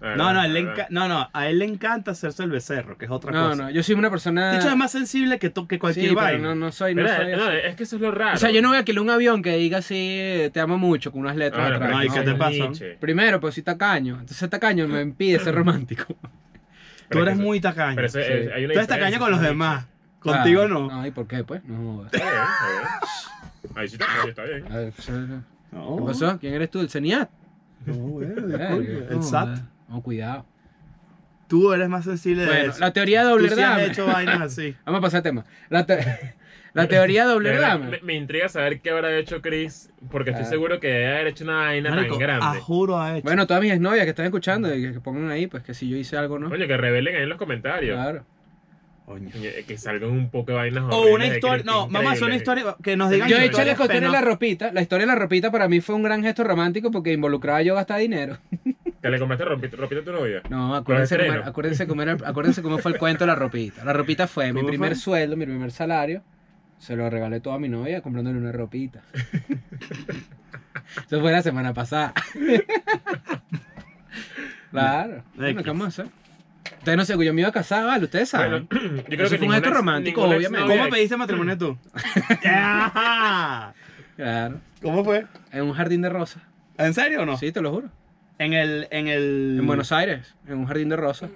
No, no, a él le enca- no, no, a él le encanta hacerse el becerro, que es otra No, cosa. no, yo soy una persona... De hecho, es más sensible que, to- que sí, cualquier pero vaina. no, no soy, no Mira, soy no, así. es que eso es lo raro. O sea, yo no voy a alquilar un avión que diga así, te amo mucho, con unas letras Ah, no, atrás. pero No, ¿y qué te es pasa? Nietzsche. Primero, pues soy tacaño. Entonces tacaño me impide ser romántico. Tú eres muy tacaño. Pero eso, Sí. es- hay una Tú eres tacaño con los demás. Contigo Ah, no. ¿y por qué? Pues no. Está bien, está bien. Ahí sí está, ahí está bien. A ver, pues, ¿Qué No, pasó? ¿Quién eres tú? ¿El CENIAT? No, disculpe. El SAT. No, cuidado. Tú eres más sensible de Bueno, eso. la teoría de Tú sí has hecho vainas así. Vamos a pasar al tema. La, te- la teoría de De verdad, Dobler-Dahmer. me, me intriga saber qué habrá hecho Chris, porque estoy Ah. seguro que debe haber hecho una vaina Marico, tan a grande. juro ha hecho. Bueno, todas mis exnovias que están escuchando y que, que pongan ahí, pues que si yo hice algo, ¿no? Coño, que revelen ahí en los comentarios. Claro. Coño, Que salgan un poco de vainas O una de historia. No, vamos a hacer una increíbles. historia que nos digan Yo he hecho la historias historia de la ropita. La historia de la ropita para mí fue un gran gesto romántico porque involucraba yo gastar dinero. Que le compraste ropita, ropita a tu novia. No, acuérdense Con el cómo, estreno. acuérdense, cómo era- acuérdense cómo fue el cuento de la ropita. La ropita fue mi ¿Cómo primer fue? sueldo, mi primer salario. Se lo regalé todo a mi novia comprándole una ropita. Eso fue la semana pasada. claro. Bueno. ¿qué a hacer? Ustedes no sé, yo me iba a casar, ¿vale? Ustedes saben. Bueno, yo creo Eso que fue un gesto romántico, obviamente. ¿Cómo pediste matrimonio tú? Claro. ¿Cómo fue? En un jardín de rosas. ¿En serio o no? Sí, te lo juro. En el, en el. En Buenos Aires, en un jardín de rosas.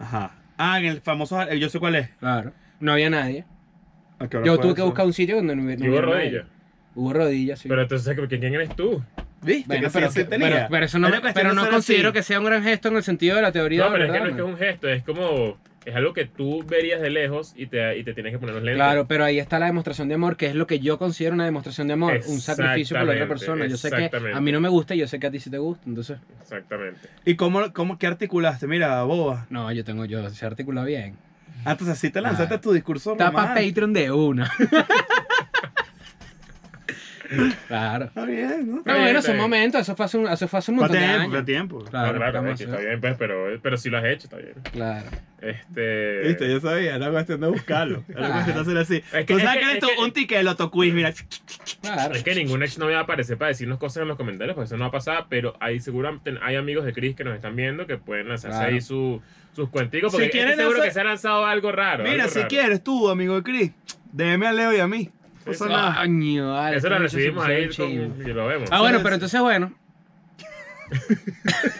Ajá. Ah, en el famoso. eh, Yo sé cuál es. Claro. No había nadie. ¿A qué hora Yo fue tuve que eso? buscar un sitio donde no hubiera. No hubo hubiera nadie. rodillas. Hubo rodillas, sí. Pero entonces, ¿quién quién eres tú? ¿Viste? Bueno, que pero, sí, tenía. pero- pero eso no, cuestión pero de no ser considero así. que sea un gran gesto en el sentido de la teoría No, pero es ¿verdad? que no es que es un gesto, es como. Es algo que tú verías de lejos y te, y te tienes que poner los lentes. Claro, pero ahí está la demostración de amor, que es lo que yo considero una demostración de amor, un sacrificio por la otra persona. Yo sé que exactamente. a mí no me gusta y yo sé que a ti sí te gusta, entonces, Exactamente. ¿Y cómo, cómo, qué articulaste? Mira, boba. no, yo tengo, yo se articula bien. Ah, entonces así te lanzaste Ah. tu discurso Tapa romántico. Patreon de una. Claro. Está bien, ¿no? No, bien, bueno, son bien. momentos, eso fue hace un, eso fue hace un montón de tiempo, años. fue tiempo. No, Claro, claro, vamos es que está bien, pues, pero, pero si lo has hecho, está bien. Claro. Este. Viste, yo sabía, era cuestión de buscarlo. Era cuestión de hacer así. Es que- Tú es sabes que- que eres es tú, que- un ticket del autoquiz, mira. Claro. Es que ningún ex no va a aparecer para decirnos cosas en los comentarios, porque eso no va a pasar, pero hay seguramente hay amigos de Chris que nos están viendo que pueden lanzarse Claro. ahí su, sus cuenticos, Si porque estoy quieren seguro que se ha lanzado algo raro. Mira, algo si raro. quieres tú, amigo de Chris, déjeme a Leo y a mí. Vale, Eso lo recibimos ahí con- y lo vemos. Ah, bueno, pero entonces bueno.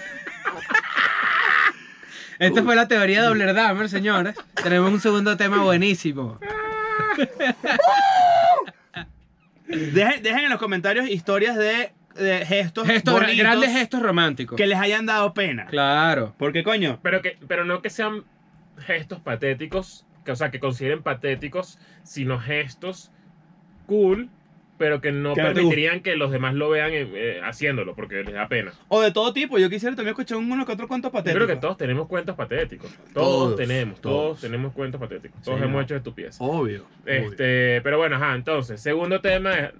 Esta fue la teoría de Dobler Dahmer, señores. Tenemos un segundo tema buenísimo. Dejen, dejen en los comentarios historias de, de gestos, Gestos, bonitos grandes gestos románticos. que les hayan dado pena. Claro. Porque, coño, Pero, que, pero no que sean gestos patéticos, que, o sea, que consideren patéticos, sino gestos cool, pero que no Que no te permitirían que los demás lo vean eh, eh, haciéndolo, porque les da pena. o de todo tipo. Yo quisiera también escuchar uno que otro cuento Yo patético. creo que todos tenemos cuentos patéticos. Todos, Todos, tenemos, todos. todos. tenemos cuentos patéticos. Todos Sí, hemos no. hecho estupideces. Obvio. obvio. Este, pero bueno, ajá, entonces, segundo tema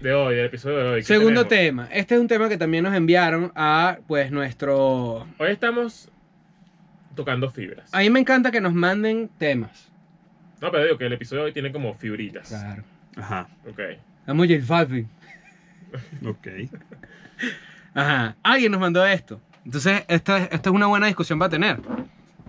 de hoy, del episodio de hoy. ¿qué Segundo tenemos? tema. Este es un tema que también nos enviaron a pues nuestro... Hoy estamos tocando fibras. A mí me encanta que nos manden temas. No, pero digo que el episodio de hoy tiene como fibritas. Claro. Ajá. Ok. Estamos J Balvin. Ok. Ajá. Alguien nos mandó esto. Entonces, esta, esta es una buena discusión para tener.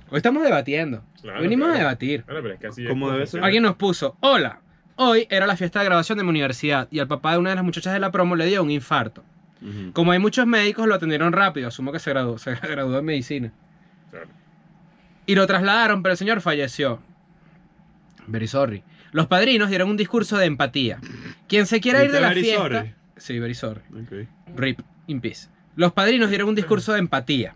Hoy estamos debatiendo. Claro, Venimos claro. a debatir. Bueno, pero es que así es como debe ser. Alguien nos puso, hola, hoy era la fiesta de graduación de mi universidad y al papá de una de las muchachas de la promo le dio un infarto. Ujú. Como hay muchos médicos, lo atendieron rápido, asumo que se graduó, se graduó en medicina. Claro. Y lo trasladaron, pero el señor falleció. Very sorry. Los padrinos dieron un discurso de empatía. Quien se quiera ir de ¿Viste la fiesta... Sí, very sorry. Ok. Rip in peace. Los padrinos dieron un discurso de empatía.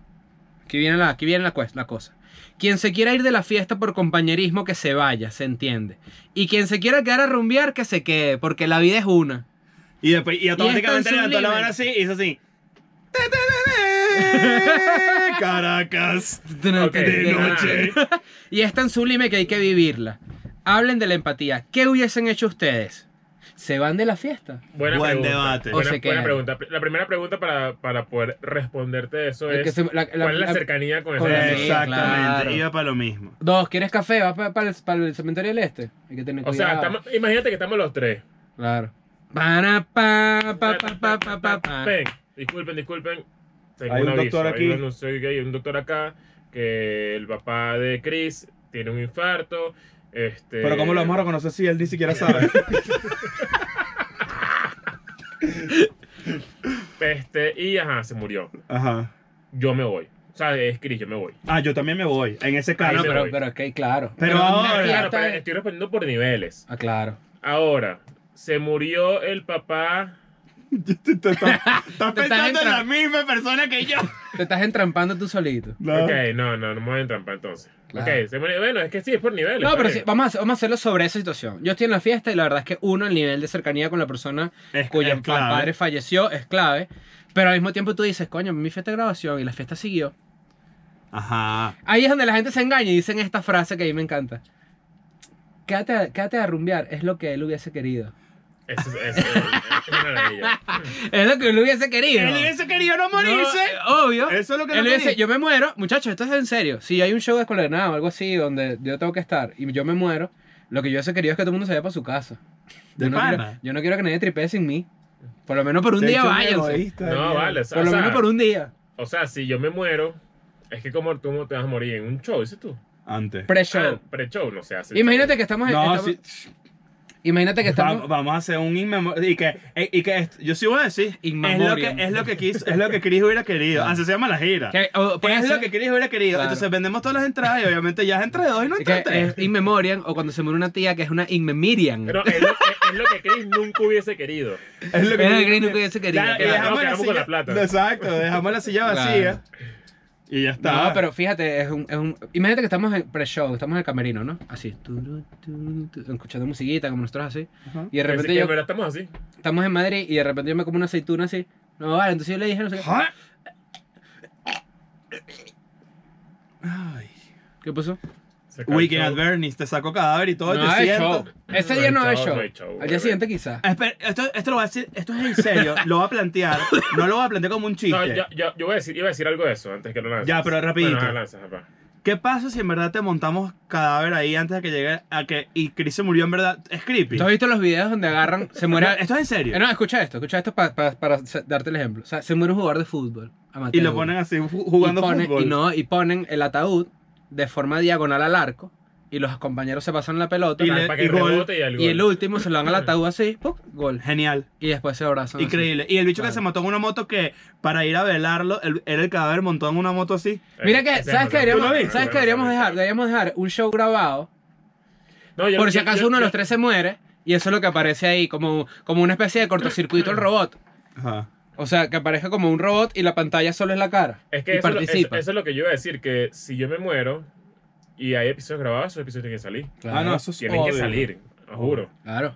Aquí viene la, aquí viene la, la cosa. Quien se quiera ir de la fiesta por compañerismo, que se vaya, se entiende. Y quien se quiera quedar a rumbear, que se quede, porque la vida es una. Y, después, y automáticamente Y levantó la mano así y hizo así. Caracas. Ok, De noche. Y es tan sublime que hay que vivirla. Hablen de la empatía. ¿Qué hubiesen hecho ustedes? ¿Se van de la fiesta? Buena Buen pregunta. debate. Buena, buena quedan. pregunta. La primera pregunta para, para poder responderte eso El que es: se- la- la- ¿cuál es la, la- cercanía con con esa la- persona? Exactamente. claro. Iba para lo mismo. Dos, ¿quieres café? ¿Vas para el, para el cementerio del este? Hay que tener O sea, cuidado. estamos- imagínate que estamos los tres. Claro. Para, pa, pa, pa, pa, pa, pa, pa. Ven, disculpen, disculpen. Tengo Hay un doctor Hay aquí. un anuncio que hay un doctor acá que el papá de Chris tiene un infarto. Este, Pero ¿cómo lo vamos a reconocer si él ni siquiera sabe? Este, y ajá, se murió. Ajá. Yo me voy. O sea, es Chris, yo me voy. Ah, yo también me voy. En ese Ahí caso. Me pero, pero es que claro. Pero una ahora- Claro, pero es- estoy respondiendo por niveles. Ah, claro. Ahora, se murió el papá. Te- te- te- Estás Te pensando en la misma persona que yo. Te estás entrampando tú solito. No. Ok, no, no, no me voy a entrampar entonces. Claro. Ok, se. Bueno, es que sí, es por niveles. No, pero sí, vamos a, hacer- vamos a hacerlo sobre esa situación. Yo estoy en la fiesta y la verdad es que uno, el nivel de cercanía con la persona Es, cuyo es clave. padre falleció es clave. Pero al mismo tiempo tú dices, coño, mi fiesta de grabación y la fiesta siguió. Ajá. Ahí es donde la gente se engaña y dicen esta frase que a mí me encanta. Quédate a, quédate a rumbear, es lo que él hubiese querido. Eso es, eso es- lo que él hubiese querido. Él hubiese querido no No, morirse. eh, obvio. Eso es lo que Él no hubiese, yo me muero, muchachos, esto es en serio. Si hay un show de escuela de nada o algo así donde yo tengo que estar y yo me muero, lo que yo hubiese querido es que todo el mundo se vaya para su casa. De yo, no pana. quiero, yo no quiero que nadie tripee sin mí. Por lo menos por un he día váyanse. egoísta, No, vale. O sea, Por lo o sea, menos por un día. o sea, si yo me muero, es que como tú te vas a morir en un show, dices tú. Antes. Pre-show. Ah, pre-show no se hace. Imagínate que estamos en. No, estamos- sí. Imagínate que Va- estamos. vamos a hacer un inmemorial. Y que, eh, y que yo sí voy a decir. Es lo que, memoriam. es lo que quiso, es lo que Chris hubiera querido. Claro. Así se llama la gira. que- o puede es ser lo que Chris hubiera querido. Claro. Entonces vendemos todas las entradas y obviamente ya es entre dos y no entre tres. es in memoriam o cuando se muere una tía que es una in memoriam. Pero es lo, es, es lo que Chris nunca hubiese querido. Es lo que Chris nunca hubiese querido. Claro, y dejamos no, la con la plata. Exacto, dejamos la silla Claro. Y ya está. No, pero fíjate, es un, es un- Imagínate que estamos en pre-show, estamos en el camerino, ¿no? Así. tu- escuchando musiquita, como nosotros así. Y de repente que yo. en verdad estamos así. Estamos en Madrid y de repente yo me como una aceituna así. No, vale, entonces yo le dije, no sé qué. Ajá. Ay. ¿Qué pasó? Weekend at. Bernie's, te saco cadáver y todo, No hay siento. show. Ese día no hay show, Al día siguiente quizás. Espera, esto, esto lo voy a decir, esto es en serio, lo voy a plantear, no lo voy a plantear como un chiste. No, yo, yo, yo voy a decir, iba a decir algo de eso antes que lo lances. Ya, pero rapidito. Bueno, lanzas, papá. ¿Qué pasa si en verdad te montamos cadáver ahí antes de que llegue a que y Chris se murió en verdad? Es creepy. ¿Tú has visto los videos donde agarran, se muere... No, esto es en serio. Eh, no, escucha esto, escucha esto pa- pa- para darte el ejemplo. O sea, se muere un jugador de fútbol. amateur, y lo ponen así ju- jugando y ponen, fútbol. Y, no, y ponen el ataúd de forma diagonal al arco y los compañeros se pasan la pelota Y y, le- para que gol. rebote y el gol. el último se lo dan al ataúd así, ¡pum! gol. Genial. Y después se abrazan. así. Increíble. Y el bicho que se mató en una moto que para ir a velarlo, el- era el cadáver montado en una moto así. Mira Eh, que, ese ¿sabes qué deberíamos. ¿sabes qué deberíamos dejar? Deberíamos dejar un show grabado No, yo- por si acaso yo- uno de los tres se muere y eso es lo que aparece ahí, como, como una especie de cortocircuito el robot. Ajá. O sea, que aparezca como un robot y la pantalla solo es la cara. Es que y eso, es lo- eso- participa. eso es lo que yo iba a decir, que si yo me muero y hay episodios grabados, esos episodios tienen que salir. Claro, Ah, no, eso es Tienen que salir, lo juro. Claro.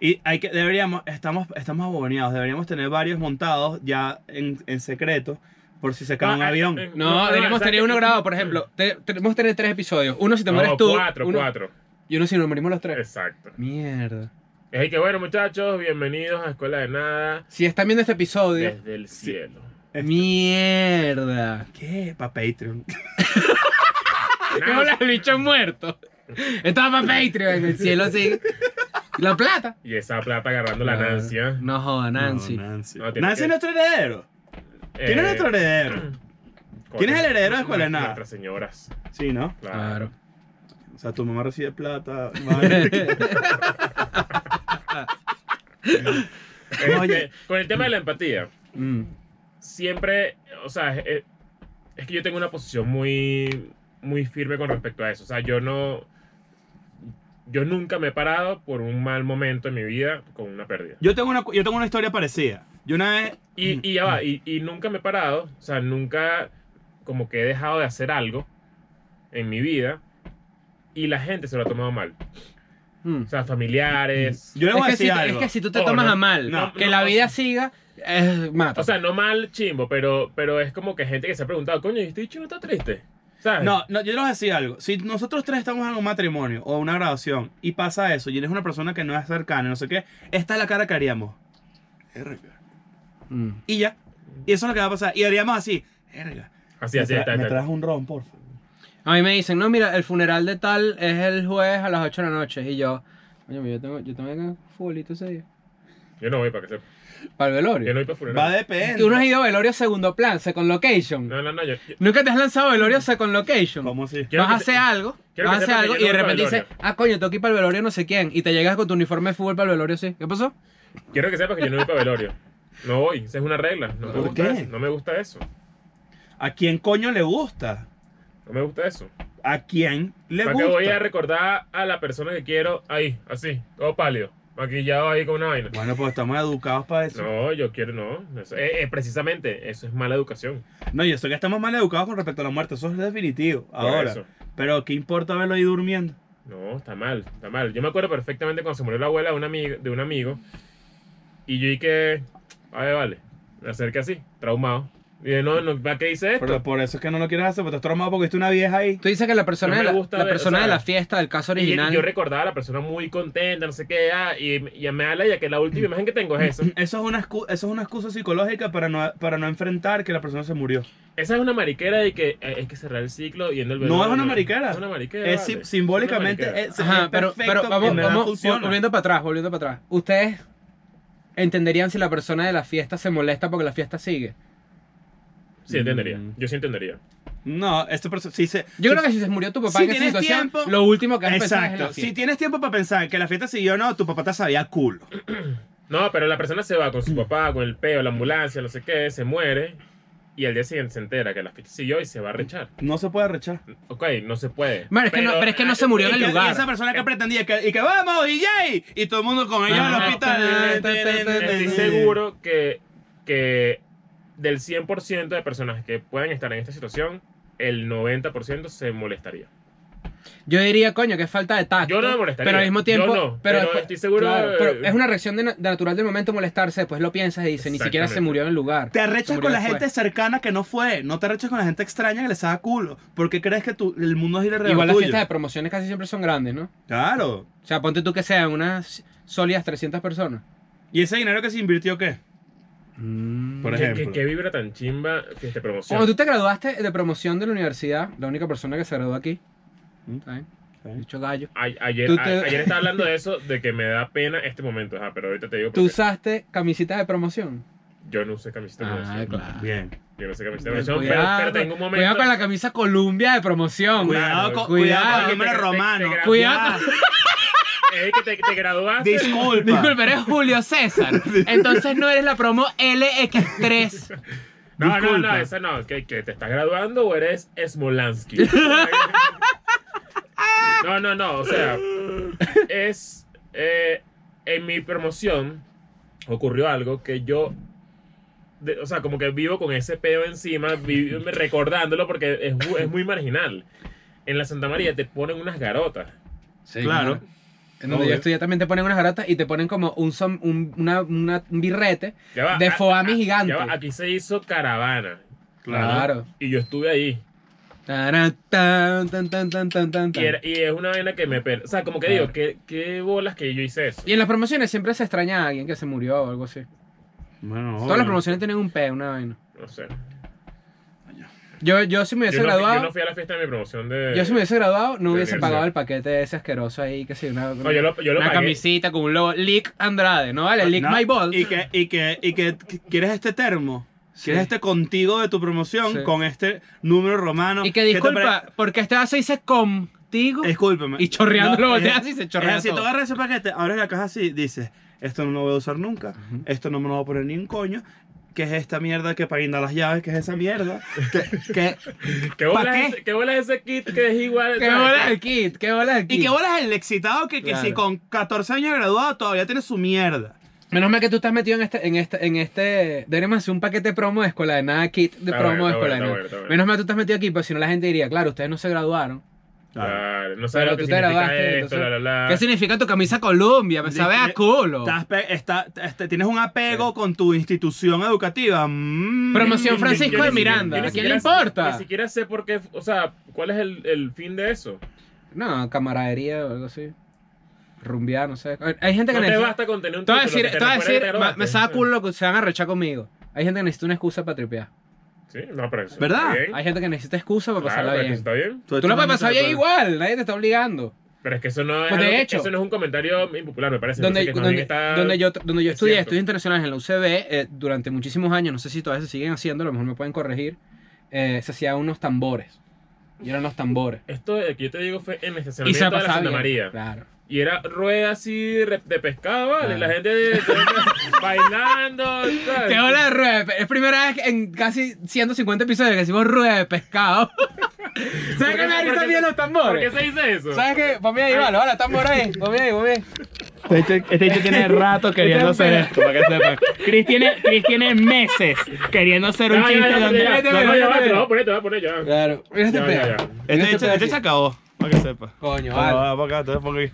Y hay que, deberíamos, estamos, estamos aboneados, deberíamos tener varios montados ya en, en secreto por si se cae un Ah, avión. eh, No, deberíamos ¿sabes tener uno grabado, por ejemplo. te- tenemos que tener tres episodios. Uno si te No, mueres tú. cuatro, uno- cuatro. Y uno si nos morimos los tres. Exacto. Mierda. Es ahí que bueno, muchachos, bienvenidos a Escuela de Nada Si están viendo este episodio. desde el cielo. Mierda. ¿Qué? Para Patreon. ¿Qué hola, el bicho muerto? Estaba para Patreon en el cielo así. La plata. Y esa plata agarrando la Nancy. ¿eh? No joda, Nancy. No, Nancy. No, tiene Nancy que- es nuestro heredero. ¿Quién es Eh, nuestro heredero? ¿Quién es el heredero de Escuela de Nada? Nuestras señoras. Sí, ¿no? Claro. O sea, tu mamá recibe plata. madre. Oye. Este, con el tema de la empatía, Mm. siempre, o sea, es, es que yo tengo una posición muy, muy firme con respecto a eso. O sea, yo no, yo nunca me he parado por un mal momento en mi vida con una pérdida. Yo tengo una, yo tengo una historia parecida. Yo una vez. Y, y ya va, y, y nunca me he parado, o sea, nunca como que he dejado de hacer algo en mi vida y la gente se lo ha tomado mal. Mm. O sea, familiares. Yo le voy a decir si, es algo. que si tú te Oh, tomas no. a mal, No, que no, la vida siga, eh, mata. O sea, no mal chimbo, pero, pero es como que gente que se ha preguntado, coño, ¿y este bicho no está triste? ¿Sabes? No, no, yo les voy a decir algo. Si nosotros tres estamos en un matrimonio o una graduación y pasa eso y eres una persona que no es cercana, no sé qué, esta es la cara que haríamos. Mm. Y ya. Y eso es lo que va a pasar. Y haríamos así. Erga. Así, así, me, está, tra- me está. traes un ron, por favor. A mí me dicen, no, mira, el funeral de tal es el jueves a las 8 de la noche. Y yo, oye, yo tengo, yo tengo que futbolito ese día. Yo no voy para que sepa. Para el Yo velorio. no voy para Va a funeral. depender. Tú no has ido a velorio segundo plan, second location. No, no, no. Yo, yo- Nunca te has lanzado a velorio second location. ¿Cómo así? Quiero vas a se- hacer algo, quiero vas a hacer algo yo y de repente dices, ah, coño, tengo que ir para el velorio no sé quién. Y te llegas con tu uniforme de fútbol para el velorio, sí. ¿Qué pasó? quiero que sepas que yo no voy para velorio. No voy. Esa es una regla. No me ¿Por gusta qué? eso. No me gusta eso. ¿A quién coño le gusta? No me gusta eso. ¿A quién le ¿Para gusta? voy a recordar a la persona que quiero ahí, así, todo pálido, maquillado ahí con una vaina? Bueno, pues estamos educados para eso. No, yo quiero, no. Eso- eh, eh, precisamente, eso es mala educación. No, yo sé que estamos mal educados con respecto a la muerte, eso es definitivo. Ahora. eso. Pero ¿qué importa verlo ahí durmiendo? No, está mal, está mal. Yo me acuerdo perfectamente cuando se murió la abuela de un amigo, de un amigo y yo y que, a ver, vale, me acerqué así, traumado. Y no, no, ¿para qué hice esto? Pero por eso es que no lo quieres hacer, porque estás traumado porque viste una vieja ahí. Tú dices que la persona, No de, la, gusta la ver, persona o sea, de la fiesta del caso Y original. yo recordaba a la persona muy contenta, no sé qué, y, y me habla ya que la última imagen que tengo es eso. Eso es una, eso es una excusa psicológica para no, para no enfrentar que la persona se murió. Esa es una mariquera de que eh, hay que cerrar el ciclo yendo el No velorio. es una mariquera. Es una mariquera. Es vale. sim- simbólicamente Es una mariquera. es, Ajá, es pero, perfecto, pero vamos, en volviendo para atrás, volviendo para atrás. ¿Ustedes entenderían si la persona de la fiesta se molesta porque la fiesta sigue? Sí, entendería. Mm. Yo sí entendería. No, esto sí se. Yo creo que si se murió tu papá si en esa tienes situación, tiempo- lo último que es en la Exacto. fiesta. Si tienes tiempo para pensar que la fiesta siguió o no, tu papá te sabía culo. No, pero la persona se va con su papá, con el peo, la ambulancia, no sé qué, se muere. Y al día siguiente se entera que la fiesta siguió y se va a rechar. No se puede rechar. Ok, no se puede. Bueno, es que no- pero es que no se murió en el que- lugar. Y esa persona que pretendía que, y que vamos, y yay, y todo el mundo con ella en el Ajá. hospital. Estoy seguro que, que del 100% de personas que pueden estar en esta situación, el 90% se molestaría. Yo diría, coño, que es falta de tacto. Yo no me molestaría. Pero al mismo tiempo. Yo no, pero estoy seguro claro, de- pero es una reacción de, na- de natural del momento molestarse. Después lo piensas y dices, ni siquiera se murió en el lugar. Te arrechas con la después. gente cercana que no fue. No te arrechas con la gente extraña que les haga culo. Porque crees que tu- el mundo gira alrededor Igual las fiestas de promociones casi siempre son grandes, ¿no? Claro. O sea, ponte tú que sean unas sólidas 300 personas. ¿Y ese dinero que se invirtió qué? Por ¿Qué, ejemplo. qué, qué vibra tan chimba fiesta de promoción? Cuando tú te graduaste de promoción de la universidad, la única persona que se graduó aquí, ¿Mm? ¿está bien? Está bien. Dicho gallo. A- ayer, te- a- ayer estaba hablando de eso, de que me da pena este momento, ajá, pero ahorita te digo ¿Tú usaste camisita de promoción? yo no usé camiseta de Ah, promoción. claro. Bien. Yo no usé camiseta de Cuidado, promoción, pero, pero tengo un momento... cuidado con la camisa Columbia de promoción. Cuidado, cuidado, cuidado, con el número que te- romano. te- te- Cuidado. Es que te, te graduaste... Disculpa. Disculpe, eres Julio César. Entonces no eres la promo LX3. No, no, Disculpa. no, esa no, que, que te estás graduando o eres Smolansky. No, no, no, o sea, es. eh, en mi promoción ocurrió algo que yo. de- o sea, como que vivo con ese peo encima, vi- recordándolo porque es muy marginal. En la Santa María te ponen unas garotas. Sí, Claro. En donde Obvio. yo estudié también te ponen unas garatas y te ponen como un, som- un, una- una- un birrete va, de a- gigante. va, aquí se hizo caravana. Claro. Y yo estuve ahí. Tan, tan, tan, Y, tan. era- y es una vaina que me... per- O sea, como que Claro. digo, ¿qué, qué bolas que yo hice eso. Y en las promociones siempre se extraña a alguien que se murió o algo así. Bueno, Todas las promociones tienen un P, una vaina. No sé. Yo, yo si me hubiese Yo no, fui- graduado, yo no fui a la fiesta de mi promoción de... yo si me hubiese graduado, no de hubiese universidad. pagado el paquete ese asqueroso ahí, que sí, una, No, yo lo, yo lo una pagué. camisita con un logo, Lick Andrade, ¿no vale? Lick No, My Balls. Y que, y que, y que quieres este termo. Sí. Quieres este contigo de tu promoción Sí. con este número romano. Y que ¿Qué te disculpa, pare- porque este vaso dice contigo. Discúlpeme. Y chorreando lo es- volteas y se chorrea Es así, todo. tú agarras ese paquete, abres la caja así, dices, esto no lo voy a usar nunca, esto no me lo voy a poner ni un coño. ¿Qué es esta mierda que para guindar las llaves? ¿Qué es esa mierda? ¿Qué, qué- ¿Qué bola, ¿Pa' es qué? ese, ¿Qué bola es ese kit que es igual? ¿Qué bola el kit? ¿Qué bola el kit? ¿Y qué bolas el excitado que, que Claro. si con 14 años graduado todavía tiene su mierda? Menos mal que tú estás metido en este, en este, en este. Deberíamos hacer un paquete promo de escuela de nada, kit de Está promo de escuela de nada. Menos mal que tú estás metido aquí, pues si no la gente diría, claro, ustedes no se graduaron. Claro, no sabes Pero lo que tú te significa esto, entonces, la, la, la. ¿Qué significa tu camisa Columbia? Me sabe a culo. Estás pe- está- este, tienes un apego con tu institución educativa. Mm. Promoción Francisco de ni siquiera- Miranda, ¿a quién le importa? Ni siquiera sé por qué, o sea, cuál es el, el fin de eso. No, camaradería o algo así. Rumbear, no sé. Hay gente que No te necesita. basta con tener un Te voy a título decir, te voy a decir que te me, graduaste. me saca culo lo que se van a rechar conmigo. Hay gente que necesita una excusa para tripear. Sí, no, pero eso ¿Verdad? está bien. Hay gente que necesita excusa para Claro, pasarla pero que bien. está bien. Tú la puedes pasar bien igual, nadie te está obligando. Pero es que eso no es, Pues de algo que- hecho- eso no es un comentario impopular, me parece. donde, Me parece que más donde, bien está- donde yo, donde yo es estudié cierto. estudios internacionales en la UCB, eh, durante muchísimos años, no sé si todavía se siguen haciendo, a lo mejor me pueden corregir, eh, se hacían unos tambores. Y eran los tambores. Esto de que yo te digo fue en el Y se estacionamiento de la pasaba Santa bien. María. Claro. Y era rueda así de, pescado, ¿vale? Ah. La gente de- de- bailando, ¿sabes? ¿Qué hola de rueda de pe- Es primera vez en casi 150 episodios que decimos rueda de pescado. ¿Sabes ¿Por qué me da bien los ¿Por qué tambores? se dice eso? ¿Sabes qué? Ponme ahí, vale, vale, tambor ahí. Ponme ahí, ponme ahí. Este dicho tiene rato queriendo hacer esto, para que sepan. Chris tiene, Chris tiene meses queriendo hacer un chiste donde... ya, Vete, ya, vete, ya, vete, va, vete. te lo voy a poner, te lo voy a poner ya. Claro. Mira este pedo. Este, este este se acabó, para que sepa. Coño, Va, vale.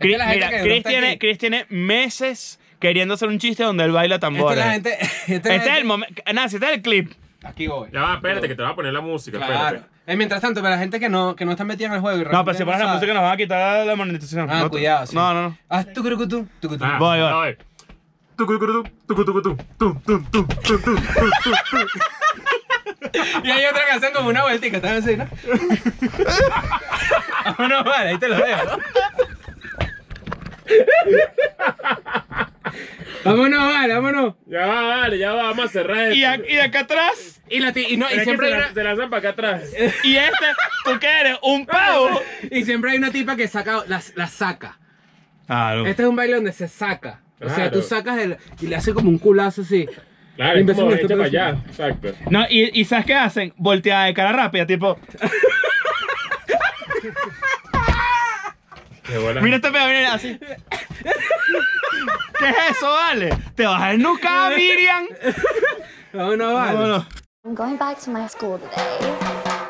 Va, que Chris, gente mira, que no Chris tiene, Chris tiene meses queriendo hacer un chiste donde él baila Esta tambores. es la gente. Esta es la Este es gente- el momento. Nancy, este es el clip. Aquí voy. Ya va, espérate, que te voy a poner la música. Claro. Espérate. Eh, mientras tanto, para la gente que no, que no está metida en el juego. y No, pero si pones la sabe- música nos van a quitar la monetización. Ah, No, cuidado, sí. No, no, no. Haz tu curucutú, tucutú. Ah, Voy, voy. tucutucutú, tum, tum, tum, tum, tum, tum, tum. Y hay otra canción como una vueltica, están así, ¿no? Vámonos, vale, ahí te lo dejo. vámonos, vale, vámonos. Ya va, vale, ya va, vamos a cerrar esto. Y, a- y de acá atrás. Y, la ti- y, no, Pero y es que siempre se, la- una, se lanzan para acá atrás. Y este, ¿tú qué eres? ¿Un pavo? y siempre hay una tipa que saca, la, la saca. Claro. Este es un baile donde se saca. O sea, Claro. tú sacas el, y le hace como un culazo así. Claro, es Imbécil, como echa para allá. Exacto. No, y, y ¿sabes qué hacen? Volteada de cara rápida, tipo. Mira este pedo, mira, así. ¿Qué es eso, vale? ¿Te vas a desnucar, Miriam? Vámonos, vale. Vámonos. I'm going back to my school today.